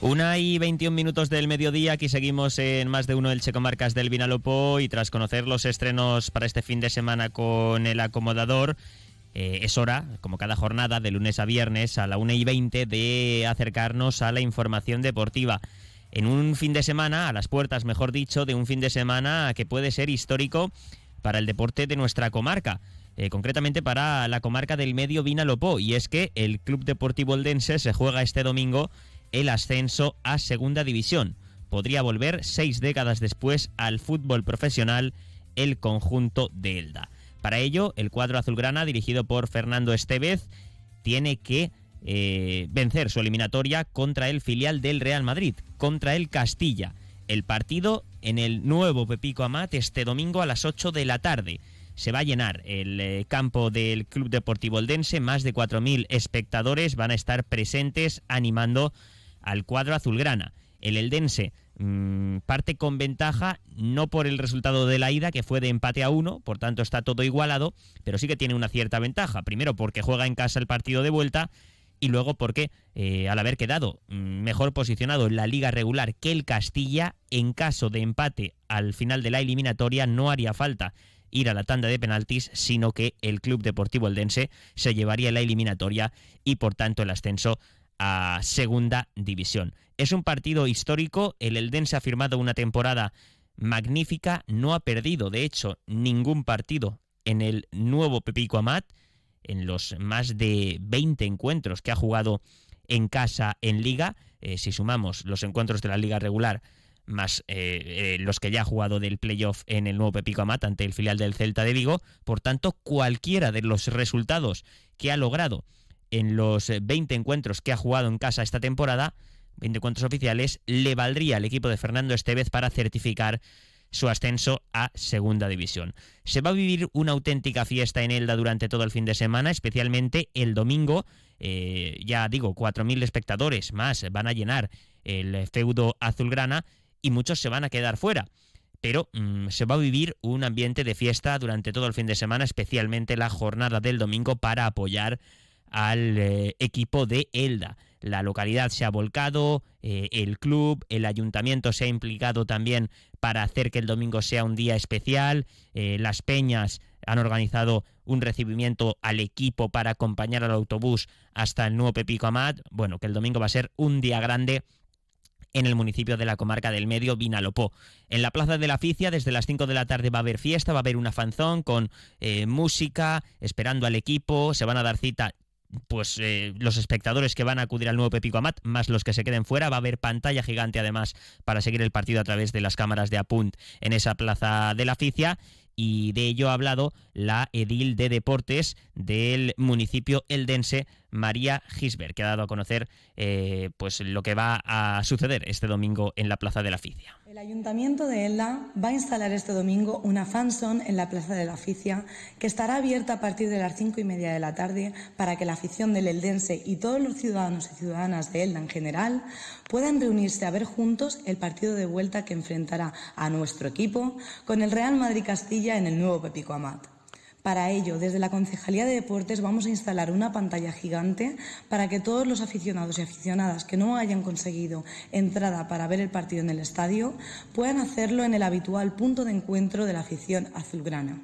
Una y 21 minutos del mediodía, aquí seguimos en más de uno del Checomarcas del Vinalopó y tras conocer los estrenos para este fin de semana con el acomodador, eh, es hora, como cada jornada, de lunes a viernes a la 1 y 20, de acercarnos a la información deportiva. En un fin de semana, a las puertas, mejor dicho, de un fin de semana que puede ser histórico para el deporte de nuestra comarca. Eh, concretamente para la comarca del medio Vinalopó, y es que el Club Deportivo Eldense se juega este domingo el ascenso a Segunda División. Podría volver seis décadas después al fútbol profesional el conjunto de Elda. Para ello, el cuadro azulgrana, dirigido por Fernando Estevez, tiene que eh, vencer su eliminatoria contra el filial del Real Madrid, contra el Castilla. El partido en el nuevo Pepico Amat este domingo a las 8 de la tarde. Se va a llenar el eh, campo del Club Deportivo Eldense, más de 4.000 espectadores van a estar presentes animando al cuadro azulgrana. El Eldense mm, parte con ventaja, no por el resultado de la ida, que fue de empate a uno, por tanto está todo igualado, pero sí que tiene una cierta ventaja. Primero porque juega en casa el partido de vuelta y luego porque eh, al haber quedado mm, mejor posicionado en la liga regular que el Castilla, en caso de empate al final de la eliminatoria no haría falta ir a la tanda de penaltis, sino que el Club Deportivo Eldense se llevaría la eliminatoria y por tanto el ascenso a Segunda División. Es un partido histórico, el Eldense ha firmado una temporada magnífica, no ha perdido de hecho ningún partido en el nuevo Pepico Amat, en los más de 20 encuentros que ha jugado en casa en liga, eh, si sumamos los encuentros de la liga regular más eh, eh, los que ya ha jugado del playoff en el nuevo Pepico Amat ante el filial del Celta de Vigo, por tanto cualquiera de los resultados que ha logrado en los 20 eh, encuentros que ha jugado en casa esta temporada, 20 encuentros oficiales, le valdría al equipo de Fernando Estevez para certificar su ascenso a Segunda División. Se va a vivir una auténtica fiesta en Elda durante todo el fin de semana, especialmente el domingo. Eh, ya digo, 4.000 espectadores más van a llenar el feudo azulgrana y muchos se van a quedar fuera. Pero mm, se va a vivir un ambiente de fiesta durante todo el fin de semana, especialmente la jornada del domingo para apoyar al eh, equipo de Elda. La localidad se ha volcado, eh, el club, el ayuntamiento se ha implicado también para hacer que el domingo sea un día especial, eh, las peñas han organizado un recibimiento al equipo para acompañar al autobús hasta el nuevo Pepico Amat, bueno, que el domingo va a ser un día grande en el municipio de la comarca del Medio, Vinalopó. En la Plaza de la Ficia, desde las 5 de la tarde va a haber fiesta, va a haber una fanzón con música, esperando al equipo, se van a dar cita pues eh, los espectadores que van a acudir al nuevo Pepico Amat, más los que se queden fuera, va a haber pantalla gigante además para seguir el partido a través de las cámaras de Apunt en esa plaza de la Ficia. Y de ello ha hablado la edil de deportes del municipio eldense, María Gisbert, que ha dado a conocer eh, pues lo que va a suceder este domingo en la Plaza de la Ficia. El Ayuntamiento de Elda va a instalar este domingo una fanzone en la Plaza de la Ficia que estará abierta a partir de las cinco y media de la tarde para que la afición del eldense y todos los ciudadanos y ciudadanas de Elda en general puedan reunirse a ver juntos el partido de vuelta que enfrentará a nuestro equipo con el Real Madrid Castilla en el nuevo Pepico Amat. Para ello, desde la Concejalía de Deportes vamos a instalar una pantalla gigante para que todos los aficionados y aficionadas que no hayan conseguido entrada para ver el partido en el estadio puedan hacerlo en el habitual punto de encuentro de la afición azulgrana.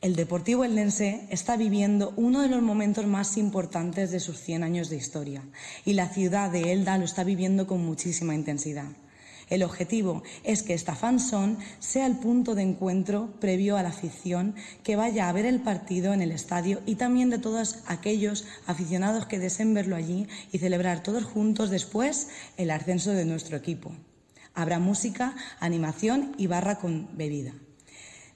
El Deportivo Eldense está viviendo uno de los momentos más importantes de sus 100 años de historia y la ciudad de Elda lo está viviendo con muchísima intensidad. El objetivo es que esta fanzone sea el punto de encuentro previo a la afición que vaya a ver el partido en el estadio y también de todos aquellos aficionados que deseen verlo allí y celebrar todos juntos después el ascenso de nuestro equipo. Habrá música, animación y barra con bebida.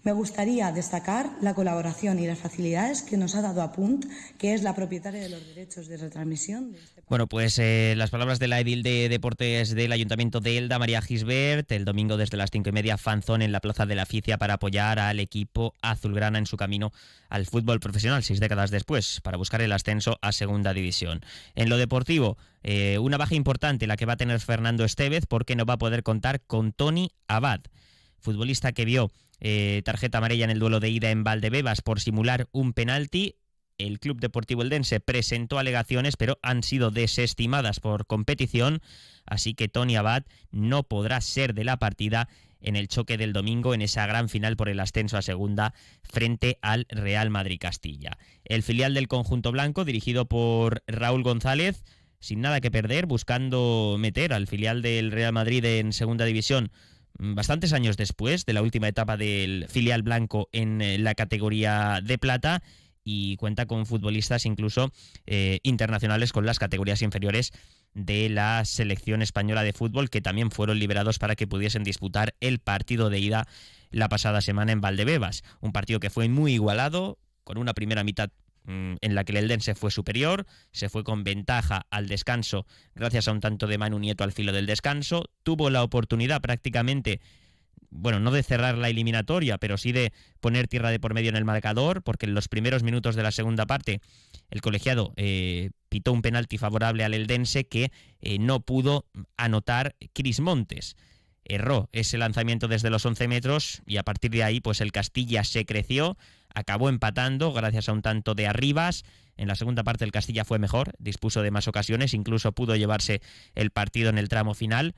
Me gustaría destacar la colaboración y las facilidades que nos ha dado Apunt, que es la propietaria de los derechos de retransmisión. este bueno, pues eh, las palabras de la edil de deportes del Ayuntamiento de Elda, María Gisbert, el domingo desde las cinco y media, fanzón en la Plaza de la Ficia para apoyar al equipo azulgrana en su camino al fútbol profesional seis décadas después, para buscar el ascenso a Segunda División. En lo deportivo, eh, una baja importante la que va a tener Fernando Estevez porque no va a poder contar con Tony Abad futbolista que vio eh, tarjeta amarilla en el duelo de ida en Valdebebas por simular un penalti el Club Deportivo Eldense presentó alegaciones, pero han sido desestimadas por competición, así que Tony Abad no podrá ser de la partida en el choque del domingo en esa gran final por el ascenso a segunda frente al Real Madrid Castilla. El filial del conjunto blanco, dirigido por Raúl González, sin nada que perder, buscando meter al filial del Real Madrid en segunda división bastantes años después de la última etapa del filial blanco en eh, la categoría de plata y cuenta con futbolistas incluso eh, internacionales con las categorías inferiores de la selección española de fútbol que también fueron liberados para que pudiesen disputar el partido de ida la pasada semana en Valdebebas. Un partido que fue muy igualado, con una primera mitad mm, en la que el Eldense fue superior, se fue con ventaja al descanso gracias a un tanto de Manu Nieto al filo del descanso, tuvo la oportunidad prácticamente bueno, no de cerrar la eliminatoria, pero sí de poner tierra de por medio en el marcador, porque en los primeros minutos de la segunda parte el colegiado eh, pitó un penalti favorable al Eldense que eh, no pudo anotar Cris Montes. Erró ese lanzamiento desde los 11 metros y a partir de ahí pues el Castilla se creció, acabó empatando gracias a un tanto de arribas. En la segunda parte el Castilla fue mejor, dispuso de más ocasiones, incluso pudo llevarse el partido en el tramo final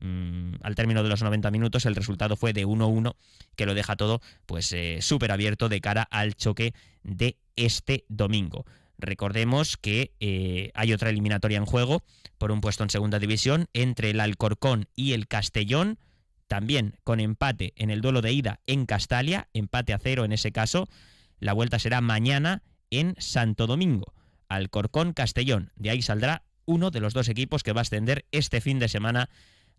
Mm, al término de los 90 minutos el resultado fue de 1-1 que lo deja todo pues eh, súper abierto de cara al choque de este domingo. Recordemos que eh, hay otra eliminatoria en juego por un puesto en segunda división entre el Alcorcón y el Castellón, también con empate en el duelo de ida en Castalia, empate a cero en ese caso. La vuelta será mañana en Santo Domingo. Alcorcón-Castellón. De ahí saldrá uno de los dos equipos que va a ascender este fin de semana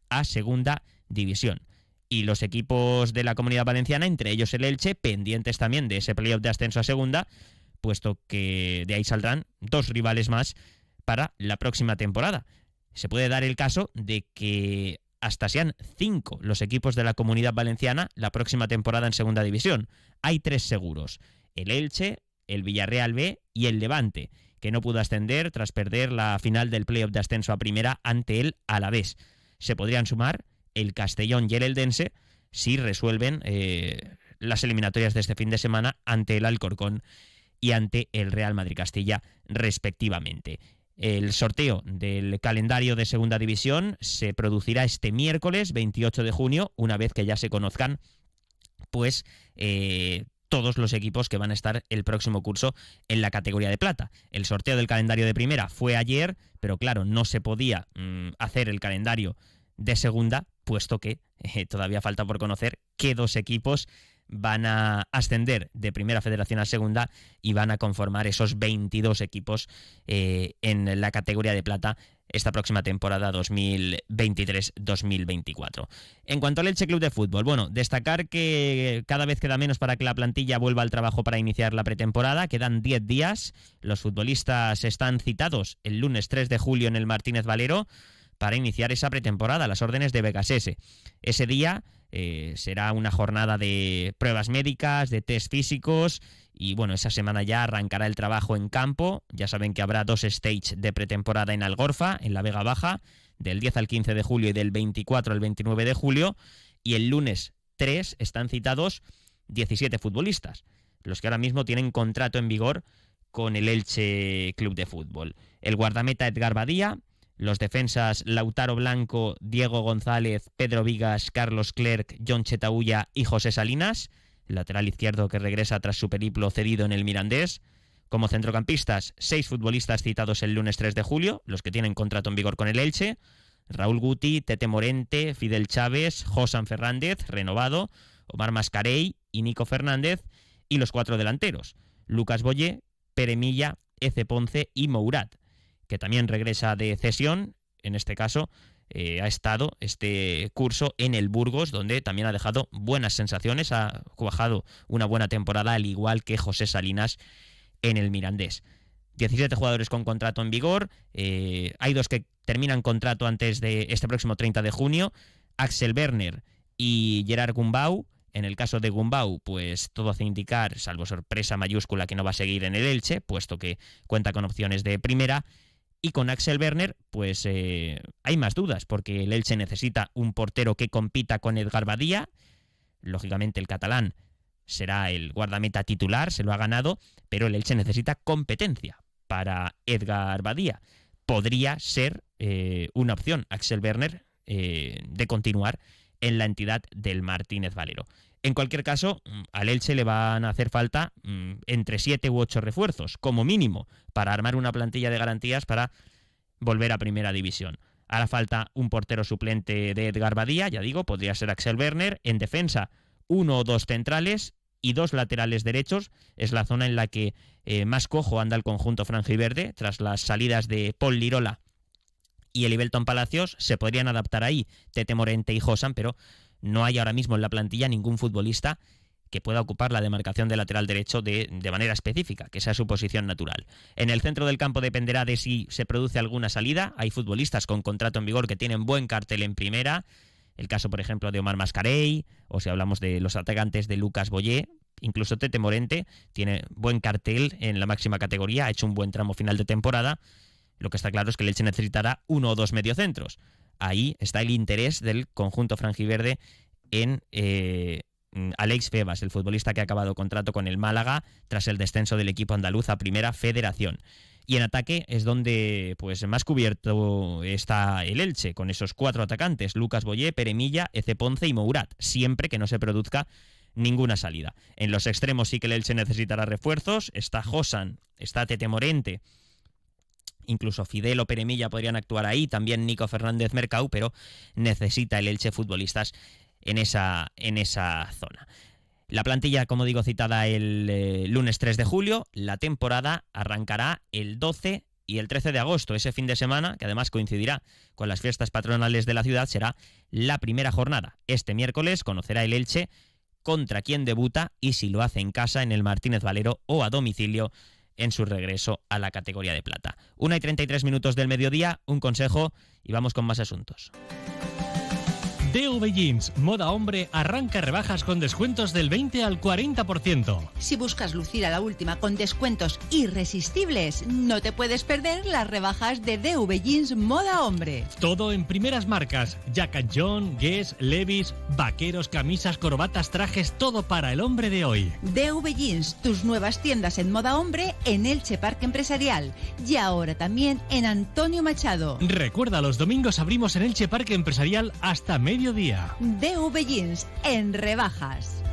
a Segunda División. Y los equipos de la Comunidad Valenciana, entre ellos el Elche, pendientes también de ese playoff de ascenso a Segunda, puesto que de ahí saldrán dos rivales más para la próxima temporada. Se puede dar el caso de que hasta sean cinco los equipos de la Comunidad Valenciana la próxima temporada en Segunda División. Hay tres seguros, el Elche, el Villarreal B y el Levante, que no pudo ascender tras perder la final del playoff de ascenso a primera ante el Alavés se podrían sumar el Castellón y el Eldense si resuelven eh, las eliminatorias de este fin de semana ante el Alcorcón y ante el Real Madrid Castilla respectivamente. El sorteo del calendario de Segunda División se producirá este miércoles 28 de junio, una vez que ya se conozcan pues eh, todos los equipos que van a estar el próximo curso en la categoría de plata. El sorteo del calendario de primera fue ayer, pero claro, no se podía mm, hacer el calendario de segunda, puesto que eh, todavía falta por conocer qué dos equipos van a ascender de primera federación a segunda y van a conformar esos 22 equipos eh, en la categoría de plata esta próxima temporada 2023-2024. En cuanto al Elche Club de Fútbol, bueno, destacar que cada vez queda menos para que la plantilla vuelva al trabajo para iniciar la pretemporada, quedan 10 días, los futbolistas están citados el lunes 3 de julio en el Martínez Valero para iniciar esa pretemporada, las órdenes de Vegasese. Ese día eh, será una jornada de pruebas médicas, de test físicos y bueno, esa semana ya arrancará el trabajo en campo. Ya saben que habrá dos stages de pretemporada en Algorfa, en la Vega Baja, del 10 al 15 de julio y del 24 al 29 de julio. Y el lunes 3 están citados 17 futbolistas, los que ahora mismo tienen contrato en vigor con el Elche Club de Fútbol. El guardameta Edgar Badía, los defensas Lautaro Blanco, Diego González, Pedro Vigas, Carlos Clerc, John Chetaulla y José Salinas, lateral izquierdo que regresa tras su periplo cedido en el Mirandés. Como centrocampistas, seis futbolistas citados el lunes 3 de julio, los que tienen contrato en vigor con el Elche. Raúl Guti, Tete Morente, Fidel Chávez, Josan Fernández, renovado, Omar Mascarey y Nico Fernández. Y los cuatro delanteros, Lucas Boye, Pere Milla, Eze Ponce y Mourad que también regresa de cesión, en este caso, eh, ha estado este curso en el Burgos, donde también ha dejado buenas sensaciones, ha cuajado una buena temporada, al igual que José Salinas en el Mirandés. 17 jugadores con contrato en vigor, eh, hay dos que terminan contrato antes de este próximo 30 de junio, Axel Werner y Gerard Gumbau. En el caso de Gumbau, pues todo hace indicar, salvo sorpresa mayúscula, que no va a seguir en el Elche, puesto que cuenta con opciones de primera. Y con Axel Werner, pues eh, hay más dudas, porque el Elche necesita un portero que compita con Edgar Badía. Lógicamente, el catalán será el guardameta titular, se lo ha ganado, pero el Elche necesita competencia para Edgar Badía. Podría ser eh, una opción, Axel Werner, eh, de continuar en la entidad del Martínez Valero. En cualquier caso, mm, al Elche le van a hacer falta mm, entre siete u ocho refuerzos, como mínimo, para armar una plantilla de garantías para volver a primera división. Hará falta un portero suplente de Edgar Badía, ya digo, podría ser Axel Werner. En defensa, uno o dos centrales y dos laterales derechos. Es la zona en la que eh, más cojo anda el conjunto verde tras las salidas de Paul Lirola y Elibelton Palacios. Se podrían adaptar ahí Tete Morente y Josan, pero no hay ahora mismo en la plantilla ningún futbolista que pueda ocupar la demarcación de lateral derecho de, manera específica, que sea su posición natural. En el centro del campo dependerá de si se produce alguna salida. Hay futbolistas con contrato en vigor que tienen buen cartel en primera. El caso, por ejemplo, de Omar Mascarey, o si hablamos de los atacantes de Lucas Boyé, incluso Tete Morente tiene buen cartel en la máxima categoría, ha hecho un buen tramo final de temporada. Lo que está claro es que el necesitará uno o dos mediocentros ahí está el interés del conjunto franjiverde en eh, Alex Febas, el futbolista que ha acabado contrato con el Málaga tras el descenso del equipo andaluz a Primera Federación. Y en ataque es donde pues más cubierto está el Elche, con esos cuatro atacantes, Lucas Boyé, Peremilla, Ece Ponce y Mourat, siempre que no se produzca ninguna salida. En los extremos sí que el Elche necesitará refuerzos, está Josan, está Tete Morente, incluso Fidel o Peremilla podrían actuar ahí, también Nico Fernández Mercau, pero necesita el Elche futbolistas en esa, en esa zona. La plantilla, como digo, citada el eh, lunes 3 de julio, la temporada arrancará el 12 y el 13 de agosto, ese fin de semana, que además coincidirá con las fiestas patronales de la ciudad, será la primera jornada. Este miércoles conocerá el Elche contra quien debuta y si lo hace en casa en el Martínez Valero o a domicilio en su regreso a la categoría de plata. Una y 33 minutos del mediodía, un consejo y vamos con más asuntos. DV Jeans, moda hombre, arranca rebajas con descuentos del 20 al 40%. Si buscas lucir a la última con descuentos irresistibles, no te puedes perder las rebajas de DV Jeans Moda Hombre. Todo en primeras marcas: Jack John, Guess, Levis, vaqueros, camisas, corbatas, trajes, todo para el hombre de hoy. DV Jeans, tus nuevas tiendas en moda hombre en Elche Parque Empresarial y ahora también en Antonio Machado. Recuerda, los domingos abrimos en Elche Parque Empresarial hasta medio mediodía. DV Jeans en rebajas.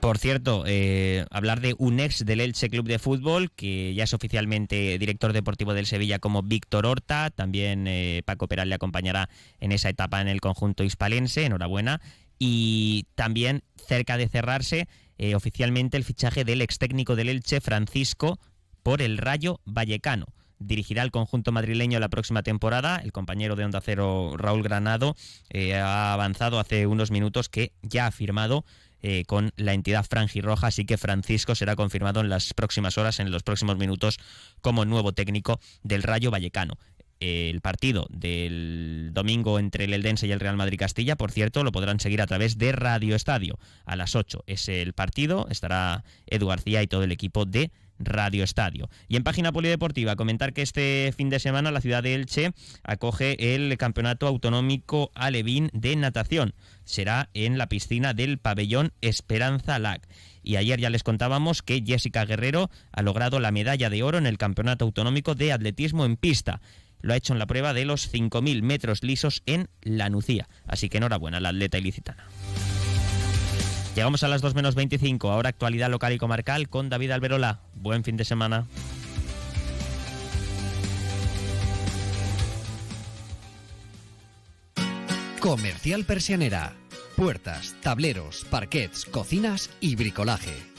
Por cierto, eh, hablar de un ex del Elche Club de Fútbol, que ya es oficialmente director deportivo del Sevilla como Víctor Horta, también eh, Paco Peral le acompañará en esa etapa en el conjunto hispalense, enhorabuena, y también cerca de cerrarse eh, oficialmente el fichaje del ex técnico del Elche, Francisco, por el Rayo Vallecano dirigirá el conjunto madrileño la próxima temporada. El compañero de Onda Cero, Raúl Granado, eh, ha avanzado hace unos minutos que ya ha firmado eh, con la entidad franjirroja, así que Francisco será confirmado en las próximas horas, en los próximos minutos, como nuevo técnico del Rayo Vallecano. El partido del domingo entre el Eldense y el Real Madrid Castilla, por cierto, lo podrán seguir a través de Radio Estadio. A las 8 es el partido, estará Edu García y todo el equipo de Radio Estadio. Y en página polideportiva, comentar que este fin de semana la ciudad de Elche acoge el Campeonato Autonómico Alevín de Natación. Será en la piscina del pabellón Esperanza Lag. Y ayer ya les contábamos que Jessica Guerrero ha logrado la medalla de oro en el Campeonato Autonómico de Atletismo en Pista. Lo ha hecho en la prueba de los 5.000 metros lisos en La Nucía. Así que enhorabuena la atleta ilicitana. Llegamos a las 2 menos 25, ahora actualidad local y comarcal con David Alberola. Buen fin de semana. Comercial Persianera. Puertas, tableros, parquets, cocinas y bricolaje